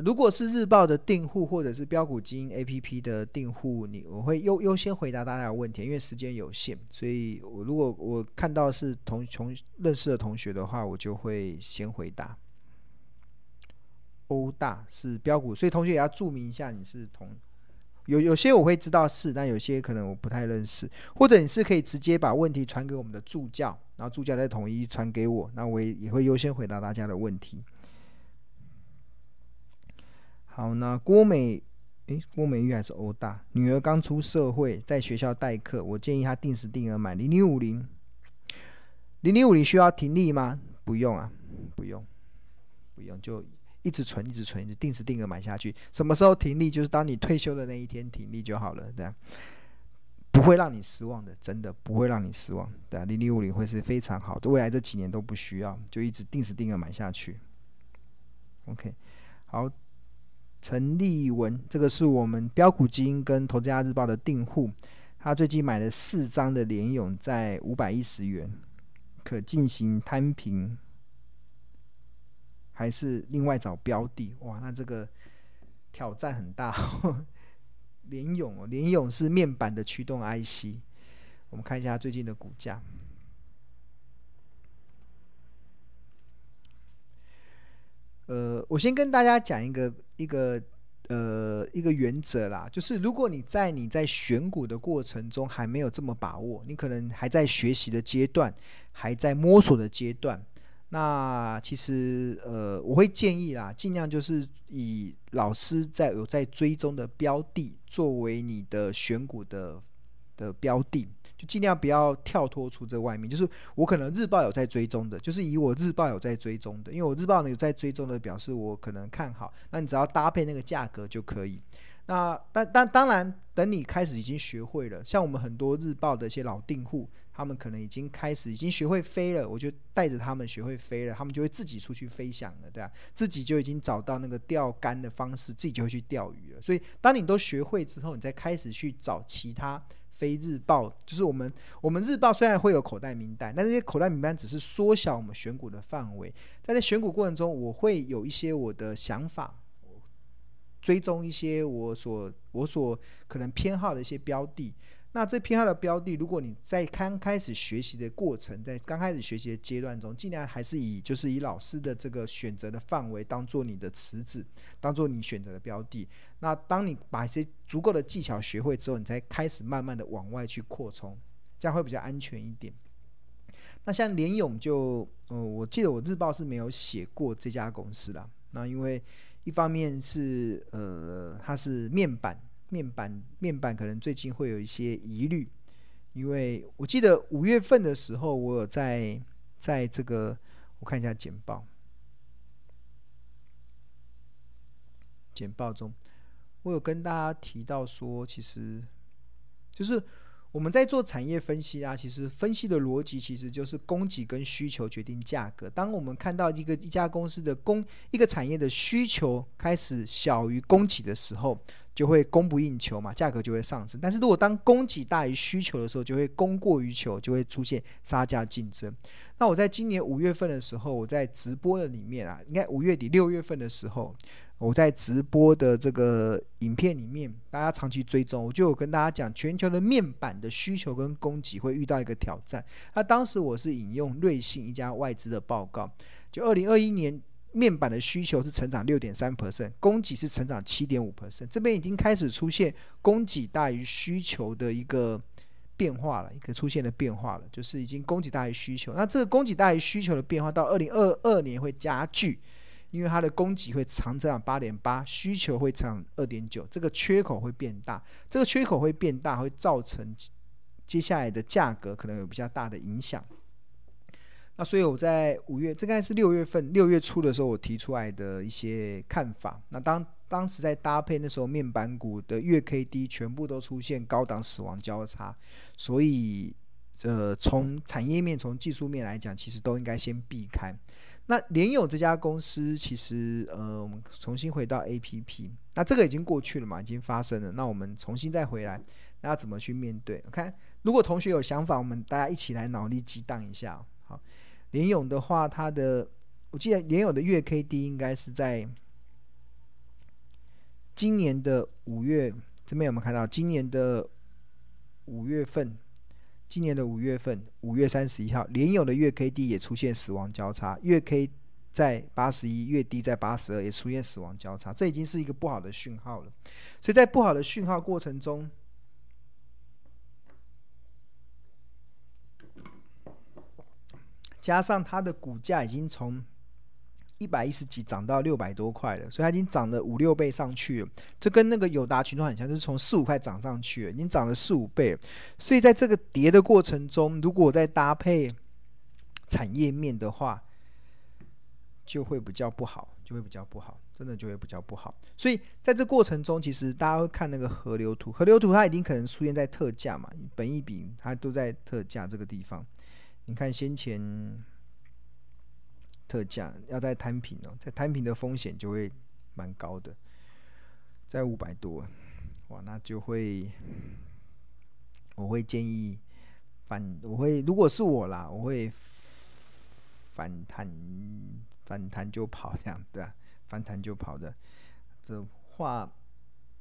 如果是日报的订户或者是标股基因 APP 的订户，你我会优优先回答大家的问题，因为时间有限，所以我如果我看到是同同认识的同学的话，我就会先回答。欧大是标股，所以同学也要注明一下你是同。有有些我会知道是，但有些可能我不太认识，或者你是可以直接把问题传给我们的助教，然后助教再统一传给我，那我也也会优先回答大家的问题。好，那郭美，诶，郭美玉还是欧大？女儿刚出社会，在学校代课，我建议她定时定额买零零五零。零零五零需要停利吗？不用啊，不用，不用就。一直存，一直存，一直定时定额买下去。什么时候停利？就是当你退休的那一天停利就好了。这样不会让你失望的，真的不会让你失望。对啊，零零五零会是非常好的，未来这几年都不需要，就一直定时定额买下去。OK，好，陈立文，这个是我们标股金跟投资家日报的订户，他最近买了四张的联咏，在五百一十元，可进行摊平。还是另外找标的哇？那这个挑战很大。联咏哦，联咏是面板的驱动 IC，我们看一下最近的股价。呃，我先跟大家讲一个一个呃一个原则啦，就是如果你在你在选股的过程中还没有这么把握，你可能还在学习的阶段，还在摸索的阶段。那其实呃，我会建议啦，尽量就是以老师在有在追踪的标的作为你的选股的的标的，就尽量不要跳脱出这外面。就是我可能日报有在追踪的，就是以我日报有在追踪的，因为我日报呢有在追踪的，表示我可能看好。那你只要搭配那个价格就可以。那但但当然，等你开始已经学会了，像我们很多日报的一些老订户。他们可能已经开始，已经学会飞了，我就带着他们学会飞了，他们就会自己出去飞翔了，对吧？自己就已经找到那个钓竿的方式，自己就会去钓鱼了。所以，当你都学会之后，你再开始去找其他非日报，就是我们我们日报虽然会有口袋名单，但这些口袋名单只是缩小我们选股的范围。但在选股过程中，我会有一些我的想法，追踪一些我所我所可能偏好的一些标的。那这偏好的标的，如果你在刚开始学习的过程，在刚开始学习的阶段中，尽量还是以就是以老师的这个选择的范围当做你的池子，当做你选择的标的。那当你把一些足够的技巧学会之后，你才开始慢慢的往外去扩充，这样会比较安全一点。那像联咏就，呃，我记得我日报是没有写过这家公司的。那因为一方面是呃，它是面板。面板面板可能最近会有一些疑虑，因为我记得五月份的时候，我有在在这个我看一下简报，简报中我有跟大家提到说，其实就是。我们在做产业分析啊，其实分析的逻辑其实就是供给跟需求决定价格。当我们看到一个一家公司的供一个产业的需求开始小于供给的时候，就会供不应求嘛，价格就会上升。但是如果当供给大于需求的时候，就会供过于求，就会出现杀价竞争。那我在今年五月份的时候，我在直播的里面啊，应该五月底六月份的时候。我在直播的这个影片里面，大家长期追踪，我就有跟大家讲，全球的面板的需求跟供给会遇到一个挑战。那当时我是引用瑞信一家外资的报告，就二零二一年面板的需求是成长六点三 percent，供给是成长七点五 percent，这边已经开始出现供给大于需求的一个变化了，一个出现的变化了，就是已经供给大于需求。那这个供给大于需求的变化到二零二二年会加剧。因为它的供给会长增长八点八，需求会长二点九，这个缺口会变大，这个缺口会变大，会造成接下来的价格可能有比较大的影响。那所以我在五月，这应该是六月份，六月初的时候，我提出来的一些看法。那当当时在搭配那时候面板股的月 K D 全部都出现高档死亡交叉，所以呃，从产业面、从技术面来讲，其实都应该先避开。那联友这家公司，其实呃，我们重新回到 APP，那这个已经过去了嘛，已经发生了。那我们重新再回来，那要怎么去面对？OK，如果同学有想法，我们大家一起来脑力激荡一下。好，联友的话，它的我记得联友的月 K D 应该是在今年的五月这边有没有看到？今年的五月份，今年的五月份，五月三十一号，连有的月 K D 也出现死亡交叉，月 K 在八十一，月低在八十二，也出现死亡交叉，这已经是一个不好的讯号了。所以在不好的讯号过程中，加上它的股价已经从一百一十几涨到六百多块了，所以它已经涨了五六倍上去了。这跟那个友达群创很像，就是从四五块涨上去，已经涨了四五倍。所以在这个跌的过程中，如果再搭配产业面的话，就会比较不好，就会比较不好，真的就会比较不好。所以在这过程中，其实大家会看那个河流图，河流图它已经可能出现在特价嘛，本一比它都在特价这个地方。你看先前。特价要在摊平哦，在摊平的风险就会蛮高的，在五百多，哇，那就会，我会建议反，我会如果是我啦，我会反弹，反弹就跑这样，对啊，反弹就跑的，这话，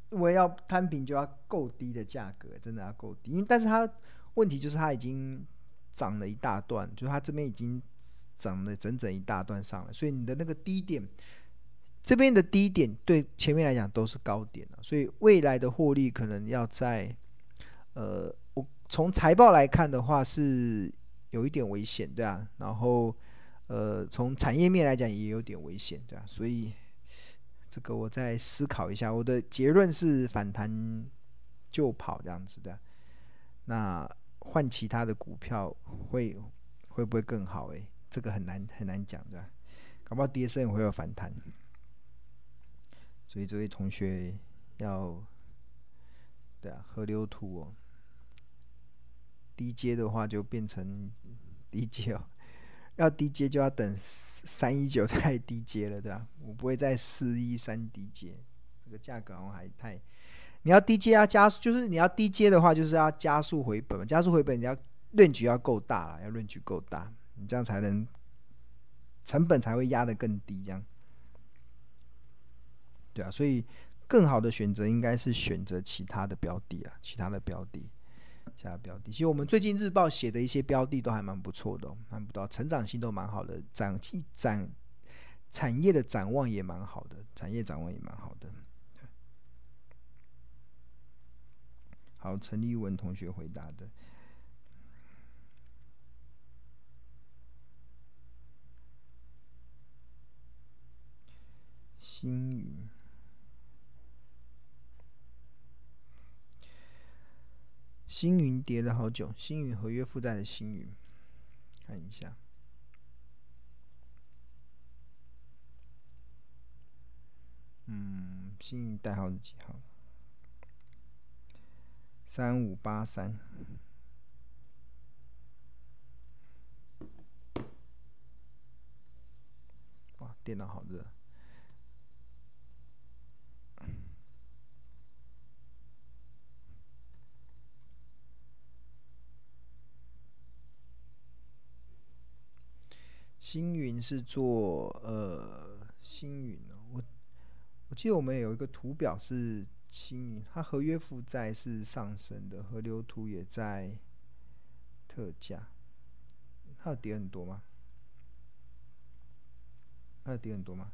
我要摊平就要够低的价格，真的要够低，因为但是它问题就是它已经涨了一大段，就是它这边已经。涨了整整一大段上来，所以你的那个低点，这边的低点对前面来讲都是高点了，所以未来的获利可能要在，呃，我从财报来看的话是有一点危险，对啊，然后呃，从产业面来讲也有点危险，对啊，所以这个我再思考一下，我的结论是反弹就跑这样子的，那换其他的股票会会不会更好？诶？这个很难很难讲的，搞不好跌深会有反弹，所以这位同学要，对啊，河流图哦，低阶的话就变成低阶哦，要低阶就要等三一九才低阶了，对吧？我不会在四一三低阶，这个价格好像还太，你要低阶要加速，就是你要低阶的话，就是要加速回本，加速回本你要论据要够大了，要论据够大。你这样才能成本才会压得更低，这样，对啊，所以更好的选择应该是选择其他的标的啊，其他的标的，其他的标的。其实我们最近日报写的一些标的都还蛮不错的，哦蛮不错，成长性都蛮好的，展展产业的展望也蛮好的，产业展望也蛮好的。好，陈立文同学回答的。星云，星云跌了好久。星云合约负债的星云，看一下。嗯，星云代号是几号？三五八三。哇，电脑好热。星云是做呃星云哦，我我记得我们有一个图表是星云，它合约负债是上升的，河流图也在特价，它有跌很多吗？它有跌很多吗？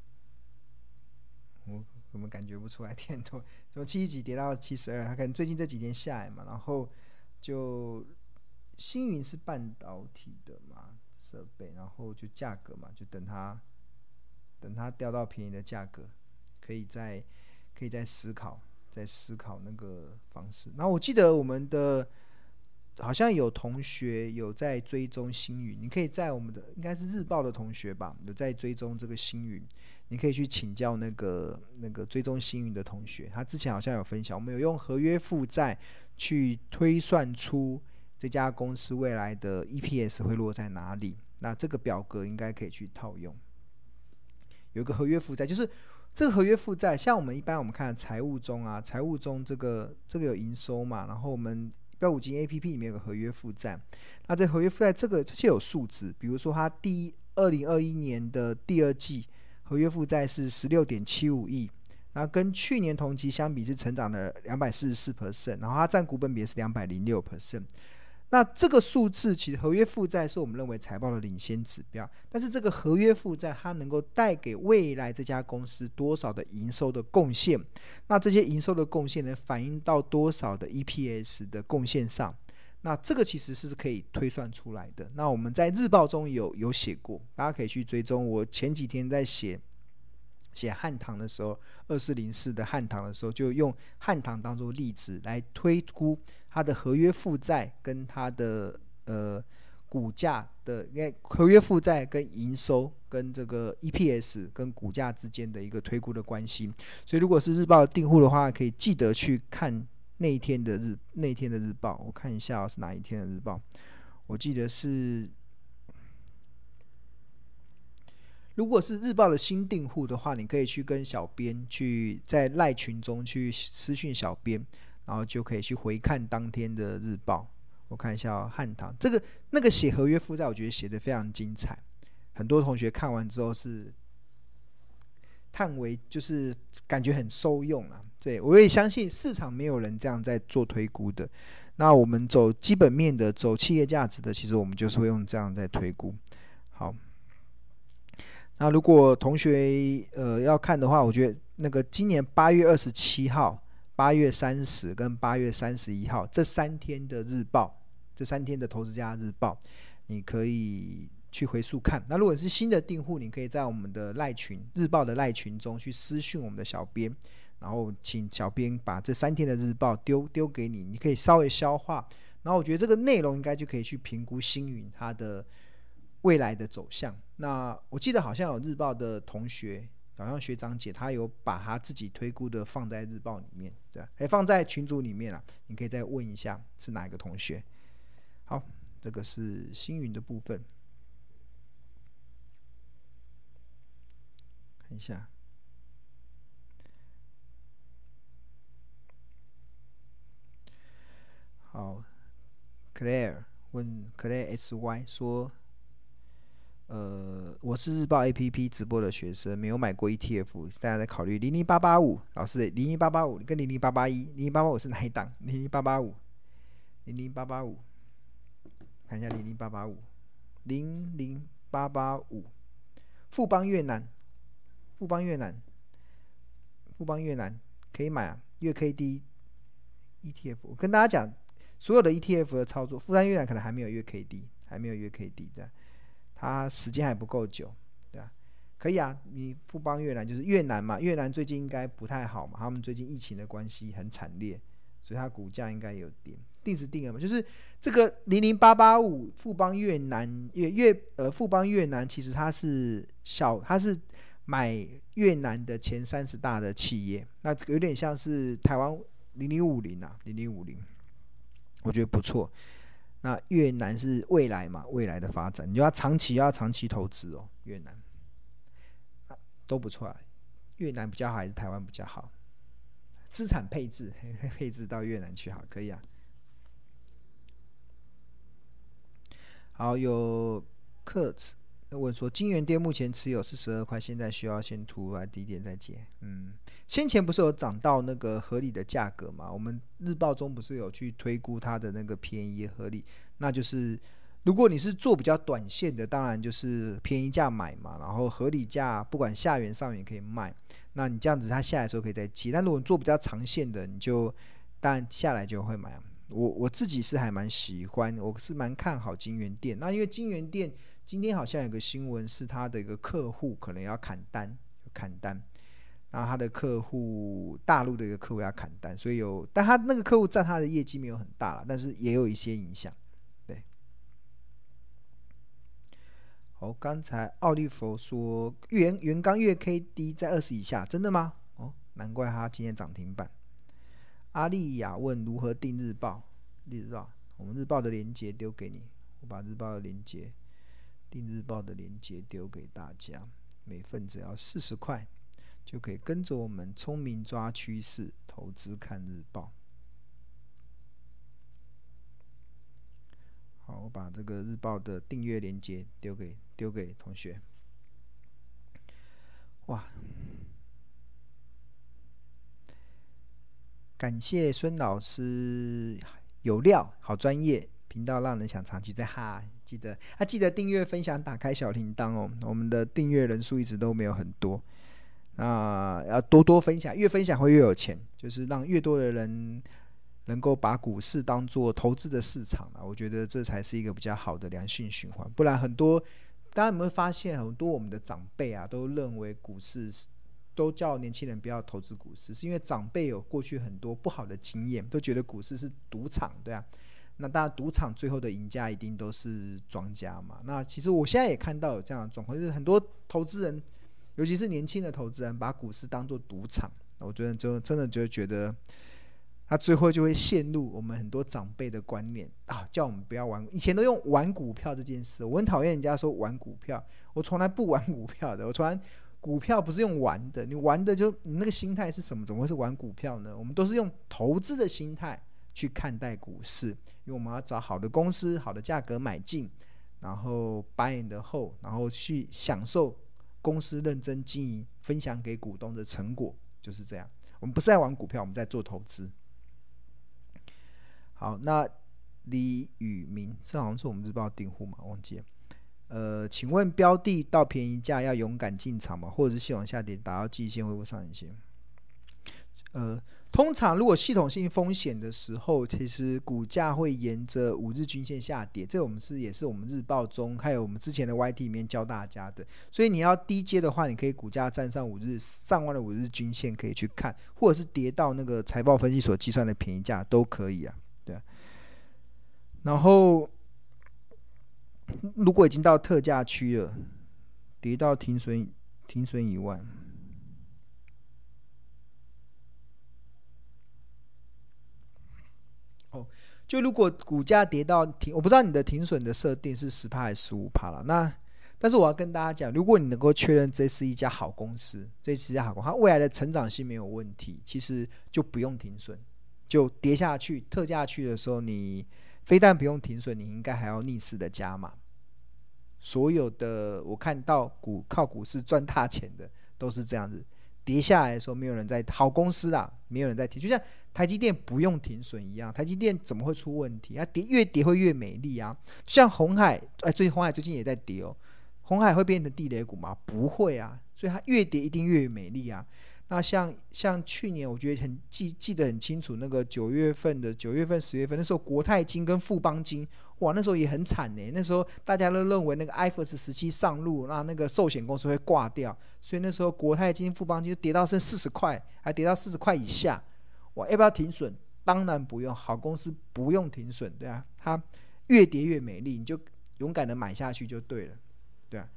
我怎么感觉不出来跌很多？从七十几跌到七十二，它可能最近这几天下来嘛，然后就星云是半导体的嘛。设备，然后就价格嘛，就等它，等它掉到便宜的价格，可以再，可以再思考，再思考那个方式。然后我记得我们的好像有同学有在追踪星云，你可以在我们的应该是日报的同学吧，有在追踪这个星云，你可以去请教那个那个追踪星云的同学，他之前好像有分享，我们有用合约负债去推算出。这家公司未来的 EPS 会落在哪里？那这个表格应该可以去套用。有一个合约负债，就是这个合约负债，像我们一般我们看财务中啊，财务中这个这个有营收嘛，然后我们标股金 APP 里面有个合约负债，那这合约负债这个这些有数字，比如说它第二零二一年的第二季合约负债是十六点七五亿，那跟去年同期相比是成长了两百四十四 percent，然后它占股本比是两百零六 percent。那这个数字其实合约负债是我们认为财报的领先指标，但是这个合约负债它能够带给未来这家公司多少的营收的贡献？那这些营收的贡献能反映到多少的 EPS 的贡献上？那这个其实是可以推算出来的。那我们在日报中有有写过，大家可以去追踪。我前几天在写写汉唐的时候，二四零四的汉唐的时候，就用汉唐当做例子来推估它的合约负债跟它的呃股价的，因为合约负债跟营收跟这个 EPS 跟股价之间的一个推估的关系。所以如果是日报订户的话，可以记得去看。那一天的日，那一天的日报，我看一下是哪一天的日报。我记得是，如果是日报的新订户的话，你可以去跟小编去在赖群中去私讯小编，然后就可以去回看当天的日报。我看一下哦，汉唐这个那个写合约负债，我觉得写的非常精彩。很多同学看完之后是叹为，就是感觉很受用啊。对，我也相信市场没有人这样在做推估的。那我们走基本面的，走企业价值的，其实我们就是会用这样在推估。好，那如果同学呃要看的话，我觉得那个今年八月二十七号、八月三十跟八月三十一号这三天的日报，这三天的投资家日报，你可以去回溯看。那如果是新的订户，你可以在我们的赖群日报的赖群中去私讯我们的小编。然后请小编把这三天的日报丢丢给你，你可以稍微消化。然后我觉得这个内容应该就可以去评估星云它的未来的走向。那我记得好像有日报的同学，好像学长姐，他有把他自己推估的放在日报里面，对吧，还放在群组里面了。你可以再问一下是哪一个同学。好，这个是星云的部分，看一下。好，Claire 问 Claire S Y 说：“呃，我是日报 A P P 直播的学生，没有买过 E T F，大家在考虑零零八八五。老师，零零八八五跟零零八八一，零零八八五是哪一档？零零八八五，零零八八五，看一下零零八八五，零零八八五，富邦越南，富邦越南，富邦越南可以买啊，月 K D E T F，我跟大家讲。”所有的 ETF 的操作，富邦越南可能还没有月 K D，还没有月 K D 的，它时间还不够久，对吧？可以啊，你富邦越南就是越南嘛，越南最近应该不太好嘛，他们最近疫情的关系很惨烈，所以它股价应该有点定时定额嘛，就是这个零零八八五富邦越南越越呃富邦越南其实它是小，它是买越南的前三十大的企业，那有点像是台湾零零五零啊，零零五零。我觉得不错，那越南是未来嘛，未来的发展，你就要长期要长期投资哦。越南都不错啊，越南比较好还是台湾比较好？资产配置 配置到越南去好，可以啊。好，有客子问说，金元店目前持有四十二块，现在需要先出来低点再接，嗯。先前不是有涨到那个合理的价格嘛？我们日报中不是有去推估它的那个便宜合理？那就是如果你是做比较短线的，当然就是便宜价买嘛，然后合理价不管下缘上缘可以卖。那你这样子它下来的时候可以再接。但如果你做比较长线的，你就当然下来就会买。我我自己是还蛮喜欢，我是蛮看好金源店。那因为金源店今天好像有个新闻是他的一个客户可能要砍单，砍单。然后他的客户，大陆的一个客户要砍单，所以有，但他那个客户占他的业绩没有很大了，但是也有一些影响。对，好，刚才奥利弗说原原钢月 K D 在二十以下，真的吗？哦，难怪他今天涨停板。阿丽亚问如何订日报？日报，我们日报的链接丢给你，我把日报的链接订日报的链接丢给大家，每份只要四十块。就可以跟着我们聪明抓趋势，投资看日报。好，我把这个日报的订阅链接丢给丢给同学。哇，感谢孙老师有料，好专业，频道让人想长期在哈。记得啊，记得订阅、分享、打开小铃铛哦。我们的订阅人数一直都没有很多，那要多多分享，越分享会越有钱，就是让越多的人能够把股市当做投资的市场啊。我觉得这才是一个比较好的良性循环。不然很多，大家有没有发现，很多我们的长辈啊，都认为股市都叫年轻人不要投资股市，是因为长辈有过去很多不好的经验，都觉得股市是赌场，对啊。那当然，赌场最后的赢家一定都是庄家嘛。那其实我现在也看到有这样的状况，就是很多投资人，尤其是年轻的投资人，把股市当做赌场。我觉得就真的就觉得，他最后就会陷入我们很多长辈的观念啊，叫我们不要玩。以前都用玩股票这件事，我很讨厌人家说玩股票，我从来不玩股票的。我从来股票不是用玩的，你玩的就你那个心态是什么？怎么会是玩股票呢？我们都是用投资的心态。去看待股市，因为我们要找好的公司、好的价格买进，然后 buy in 的后，然后去享受公司认真经营、分享给股东的成果，就是这样。我们不是在玩股票，我们在做投资。好，那李宇明，这好像是我们日报订户嘛？忘记了。呃，请问标的到便宜价要勇敢进场吗？或者是系统下跌达到季线会不会上影线？呃。通常，如果系统性风险的时候，其实股价会沿着五日均线下跌。这我们是也是我们日报中，还有我们之前的 YT 里面教大家的。所以你要低阶的话，你可以股价站上五日上万的五日均线可以去看，或者是跌到那个财报分析所计算的便宜价都可以啊。对。然后，如果已经到特价区了，跌到停损停损一万。哦，就如果股价跌到停，我不知道你的停损的设定是十趴还是十五趴了。那但是我要跟大家讲，如果你能够确认这是一家好公司，这是一家好公司，它未来的成长性没有问题，其实就不用停损，就跌下去特价去的时候，你非但不用停损，你应该还要逆势的加码。所有的我看到股靠股市赚大钱的都是这样子，跌下来的时候没有人在好公司啊，没有人在提，就像。台积电不用停损一样，台积电怎么会出问题？它跌越跌会越美丽啊！像红海，哎，最近红海最近也在跌哦。红海会变成地雷股吗？不会啊，所以它越跌一定越美丽啊。那像像去年，我觉得很记记得很清楚，那个九月份的九月份、十月份，那时候国泰金跟富邦金，哇，那时候也很惨呢。那时候大家都认为那个 IFRS 十七上路，那那个寿险公司会挂掉，所以那时候国泰金、富邦金就跌到剩四十块，还跌到四十块以下。我要不要停损？当然不用，好公司不用停损，对啊，它越跌越美丽，你就勇敢的买下去就对了，对啊。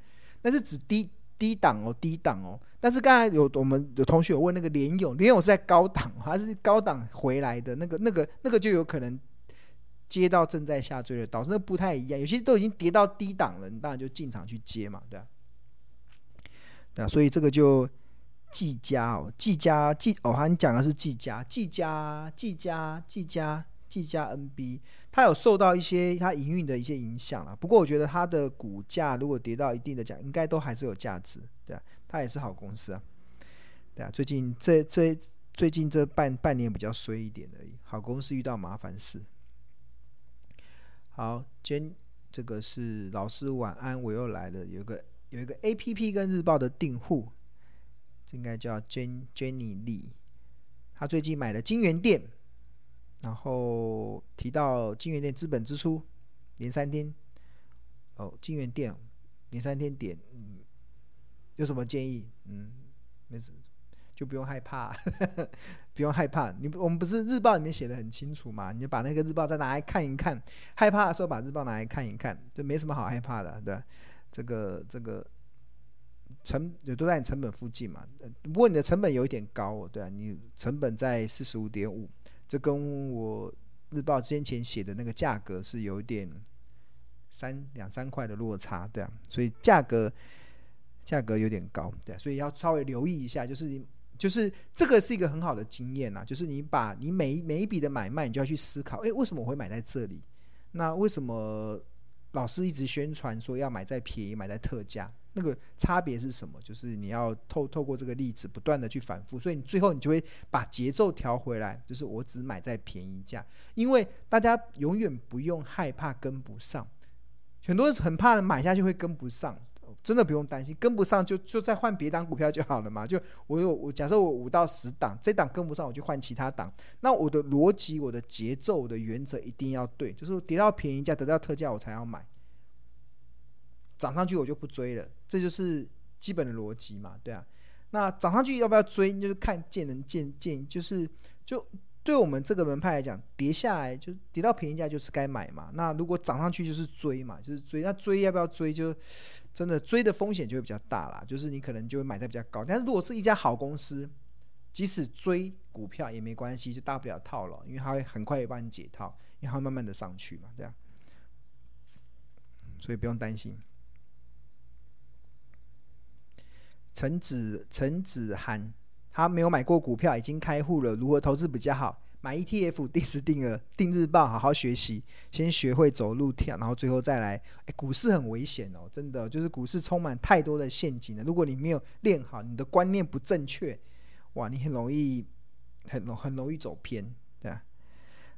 那是指低低档哦，低档哦。但是刚才有我们有同学有问那个联咏，联咏是在高档还是高档回来的？那个那个那个就有可能接到正在下坠的，导致那不太一样。有些都已经跌到低档了，你当然就进场去接嘛，对啊。对啊，所以这个就。技嘉哦，技嘉技哦，好像讲的是技嘉，技嘉技嘉技嘉技嘉 NB，它有受到一些它营运的一些影响了。不过我觉得它的股价如果跌到一定的价，应该都还是有价值，对啊，它也是好公司啊，对啊。最近这这最近这半半年比较衰一点而已，好公司遇到麻烦事。好，今这个是老师晚安，我又来了，有个有一个 APP 跟日报的订户。应该叫 Jen Jenny Lee，他最近买了金源店，然后提到金元店资本支出连三天，哦，金元店连三天点，嗯，有什么建议？嗯，没事，就不用害怕，呵 呵不用害怕。你我们不是日报里面写的很清楚嘛？你就把那个日报再拿来看一看，害怕的时候把日报拿来看一看，这没什么好害怕的，对？这个这个。成也都在你成本附近嘛，不过你的成本有一点高哦，对啊，你成本在四十五点五，这跟我日报之前写的那个价格是有点三两三块的落差，对啊，所以价格价格有点高，对啊，所以要稍微留意一下，就是你就是这个是一个很好的经验呐，就是你把你每一每一笔的买卖，你就要去思考，诶，为什么我会买在这里？那为什么老师一直宣传说要买在便宜，买在特价？那个差别是什么？就是你要透透过这个例子不断的去反复，所以你最后你就会把节奏调回来，就是我只买在便宜价，因为大家永远不用害怕跟不上，很多人很怕买下去会跟不上，真的不用担心，跟不上就就再换别档股票就好了嘛。就我有我假设我五到十档，这档跟不上我就换其他档，那我的逻辑、我的节奏、我的原则一定要对，就是跌到便宜价、得到特价我才要买。涨上去我就不追了，这就是基本的逻辑嘛，对啊。那涨上去要不要追，就是看见能见见，就是就对我们这个门派来讲，跌下来就跌到便宜价就是该买嘛。那如果涨上去就是追嘛，就是追。那追要不要追，就真的追的风险就会比较大啦，就是你可能就会买在比较高。但是如果是一家好公司，即使追股票也没关系，就大不了套牢，因为它会很快也帮你解套，因为它会慢慢的上去嘛，对啊。所以不用担心。陈子陈子涵，他没有买过股票，已经开户了。如何投资比较好？买 ETF，定时定额，定日报，好好学习，先学会走路跳，然后最后再来。哎，股市很危险哦，真的，就是股市充满太多的陷阱了。如果你没有练好，你的观念不正确，哇，你很容易很容很容易走偏，对啊。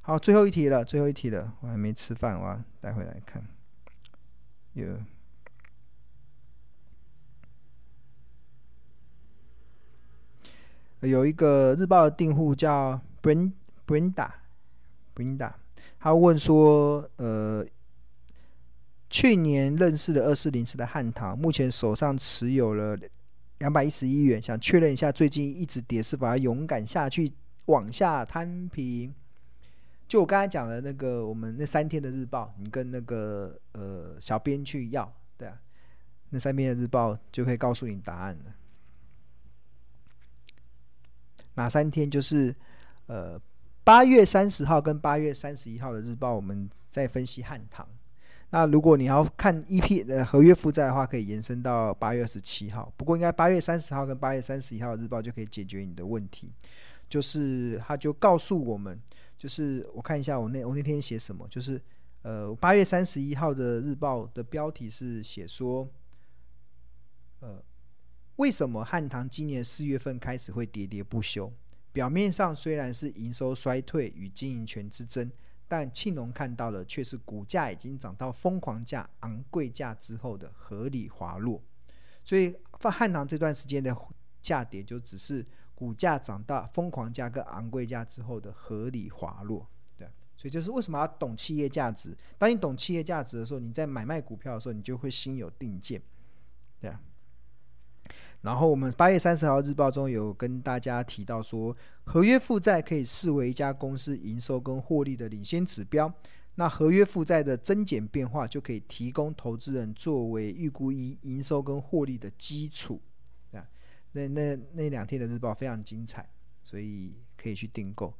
好，最后一题了，最后一题了，我还没吃饭，我要待会来看。有。有一个日报的订户叫 Brenda，Brenda，他问说：“呃，去年认识的二四零四的汉唐，目前手上持有了两百一十一元，想确认一下最近一直跌是否要勇敢下去往下摊平？就我刚才讲的那个，我们那三天的日报，你跟那个呃小编去要，对啊，那三篇的日报就可以告诉你答案了。”哪三天？就是，呃，八月三十号跟八月三十一号的日报，我们在分析汉唐。那如果你要看 EP 的合约负债的话，可以延伸到八月二十七号。不过，应该八月三十号跟八月三十一号的日报就可以解决你的问题。就是他就告诉我们，就是我看一下我那我那天写什么，就是呃，八月三十一号的日报的标题是写说，呃。为什么汉唐今年四月份开始会喋喋不休？表面上虽然是营收衰退与经营权之争，但庆隆看到的却是股价已经涨到疯狂价、昂贵价之后的合理滑落。所以汉唐这段时间的价跌，就只是股价涨到疯狂价跟昂贵价之后的合理滑落。对，所以就是为什么要懂企业价值？当你懂企业价值的时候，你在买卖股票的时候，你就会心有定见。对啊。然后我们八月三十号日报中有跟大家提到说，合约负债可以视为一家公司营收跟获利的领先指标。那合约负债的增减变化就可以提供投资人作为预估一营收跟获利的基础。啊，那那那两天的日报非常精彩，所以可以去订购。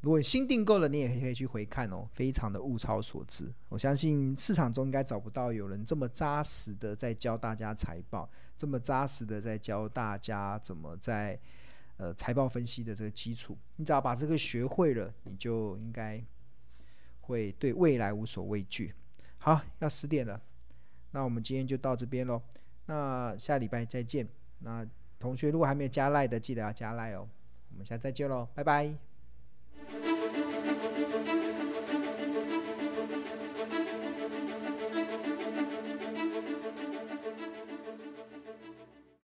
如果新订购了，你也可以去回看哦，非常的物超所值。我相信市场中应该找不到有人这么扎实的在教大家财报，这么扎实的在教大家怎么在呃财报分析的这个基础。你只要把这个学会了，你就应该会对未来无所畏惧。好，要十点了，那我们今天就到这边喽。那下礼拜再见。那同学如果还没有加赖的，记得要加赖哦。我们下次再见喽，拜拜。